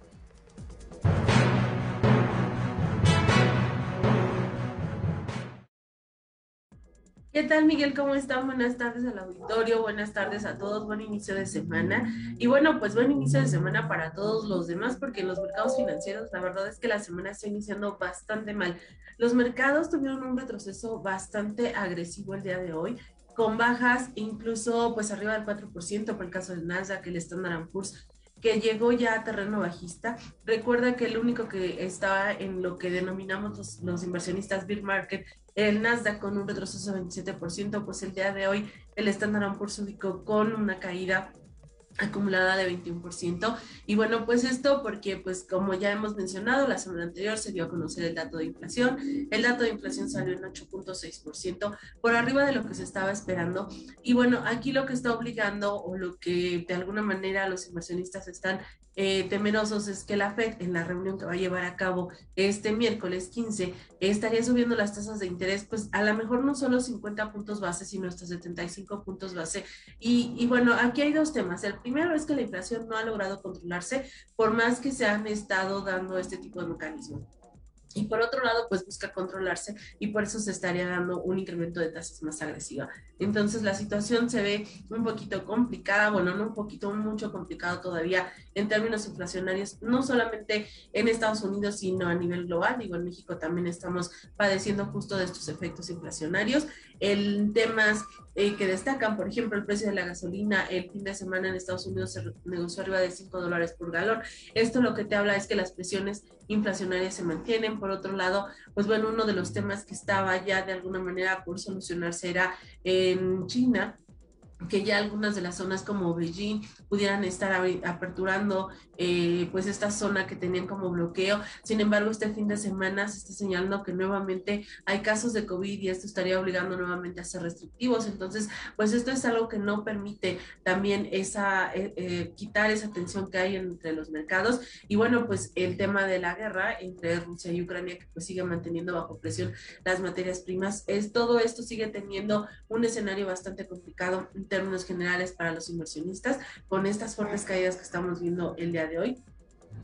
¿Qué tal, Miguel? ¿Cómo están? Buenas tardes al auditorio, buenas tardes a todos, buen inicio de semana. Y bueno, pues buen inicio de semana para todos los demás, porque en los mercados financieros la verdad es que la semana está iniciando bastante mal. Los mercados tuvieron un retroceso bastante agresivo el día de hoy, con bajas incluso pues arriba del 4% por el caso del Nasdaq, el Standard Poor's que llegó ya a terreno bajista. Recuerda que el único que estaba en lo que denominamos los, inversionistas bear market el Nasdaq con un retroceso de 27%, pues el día de hoy el Standard Poor's ubicó con una caída acumulada de 21%. Y bueno, pues esto porque, pues como ya hemos mencionado, la semana anterior se dio a conocer el dato de inflación. El dato de inflación salió en 8.6%, por arriba de lo que se estaba esperando. Y bueno, aquí lo que está obligando o lo que de alguna manera los inversionistas están eh, temerosos es que la Fed en la reunión que va a llevar a cabo este miércoles 15 estaría subiendo las tasas de interés, pues a lo mejor no solo 50 puntos base, sino hasta 75 puntos base. Y, y bueno, aquí hay dos temas. El primero es que la inflación no ha logrado controlarse por más que se han estado dando este tipo de mecanismos y por otro lado, pues busca controlarse y por eso se estaría dando un incremento de tasas más agresiva. Entonces la situación se ve un poquito complicada, bueno, no un poquito, mucho complicado todavía en términos inflacionarios, no solamente en Estados Unidos, sino a nivel global. Digo, en México también estamos padeciendo justo de estos efectos inflacionarios. El temas eh, que destacan, por ejemplo, el precio de la gasolina el fin de semana en Estados Unidos se negoció arriba de 5 dólares por galón. Esto lo que te habla es que las presiones inflacionarias se mantienen. Por otro lado, pues bueno, uno de los temas que estaba ya de alguna manera por solucionarse era en China que ya algunas de las zonas como Beijing pudieran estar aperturando eh, pues esta zona que tenían como bloqueo. Sin embargo, este fin de semana se está señalando que nuevamente hay casos de COVID y esto estaría obligando nuevamente a ser restrictivos. Entonces, pues esto es algo que no permite también esa eh, eh, quitar esa tensión que hay entre los mercados. Y bueno, pues el tema de la guerra entre Rusia y Ucrania que pues sigue manteniendo bajo presión las materias primas, es todo esto sigue teniendo un escenario bastante complicado términos generales para los inversionistas con estas fuertes caídas que estamos viendo el día de hoy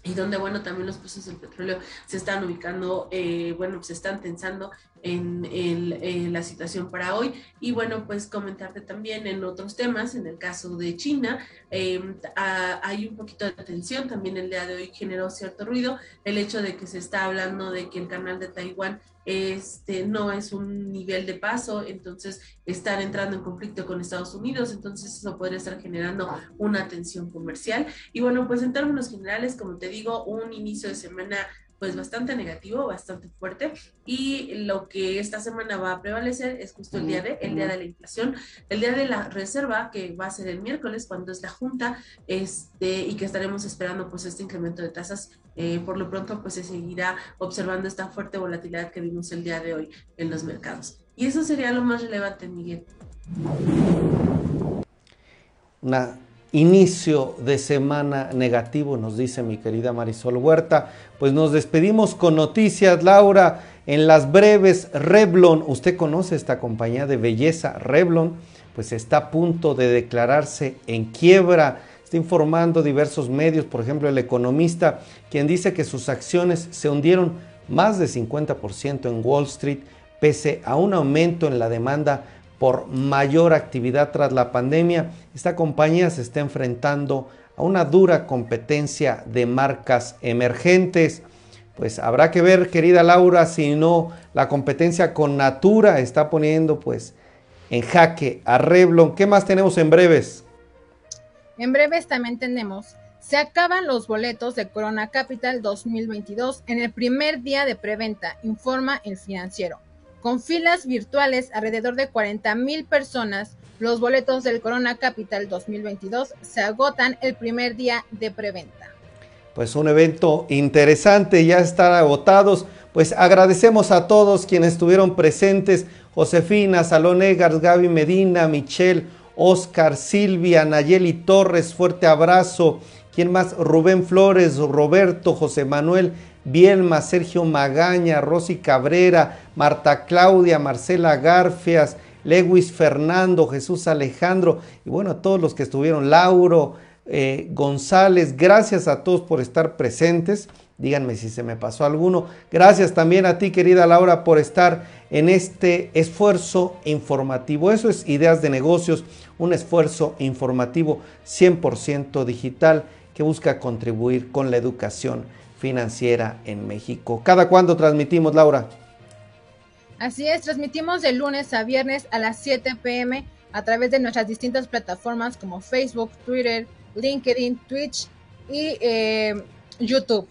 y donde, bueno, también los precios del petróleo se están ubicando, eh, bueno, se están tensando en, el, la situación para hoy. Y bueno, pues comentarte también en otros temas, en el caso de China, em, hay un poquito de tensión, también el día de hoy generó cierto ruido, el hecho de que se está hablando de que el canal de Taiwán este, no es un nivel de paso, entonces están entrando en conflicto con Estados Unidos, entonces eso podría estar generando una tensión comercial. Y bueno, pues en términos generales, como te digo, un inicio de semana pues bastante negativo, bastante fuerte. Y lo que esta semana va a prevalecer es justo el día de el día de la inflación, el día de la reserva que va a ser el miércoles cuando es la junta este y que estaremos esperando pues este incremento de tasas. Eh, por lo pronto pues se seguirá observando esta fuerte volatilidad que vimos el día de hoy en los mercados. Y eso sería lo más relevante Miguel. Una inicio de semana negativo, nos dice mi querida Marisol Huerta. Pues nos despedimos con noticias, Laura. En las breves, Revlon, usted conoce esta compañía de belleza, Revlon, pues está a punto de declararse en quiebra. Está informando diversos medios, por ejemplo, el economista, quien dice que sus acciones se hundieron más de 50% en Wall Street, pese a un aumento en la demanda por mayor actividad tras la pandemia, esta compañía se está enfrentando a una dura competencia de marcas emergentes. Pues habrá que ver, querida Laura, si no la competencia con Natura está poniendo pues en jaque a Revlon. ¿Qué más tenemos en breves? En breves también tenemos, se acaban los boletos de Corona Capital 2022 en el primer día de preventa, informa el financiero. Con filas virtuales alrededor de 40 mil personas, los boletos del Corona Capital 2022 se agotan el primer día de preventa. Pues un evento interesante, ya están agotados. Pues agradecemos a todos quienes estuvieron presentes, Josefina, Salón Egars, Gaby Medina, Michelle, Oscar, Silvia, Nayeli Torres, fuerte abrazo. ¿Quién más? Rubén Flores, Roberto, José Manuel, Bielma, Sergio Magaña, Rosy Cabrera, Marta Claudia, Marcela Garfias, Lewis Fernando, Jesús Alejandro y bueno, a todos los que estuvieron, Lauro, eh, González, gracias a todos por estar presentes. Díganme si se me pasó alguno. Gracias también a ti, querida Laura, por estar en este esfuerzo informativo. Eso es Ideas de Negocios, un esfuerzo informativo 100% digital que busca contribuir con la educación financiera en México. ¿Cada cuándo transmitimos, Laura? Así es, transmitimos de lunes a viernes a las 7 pm a través de nuestras distintas plataformas como Facebook, Twitter, LinkedIn, Twitch y eh, YouTube.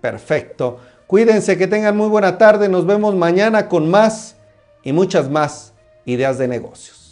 Perfecto. Cuídense, que tengan muy buena tarde. Nos vemos mañana con más y muchas más ideas de negocios.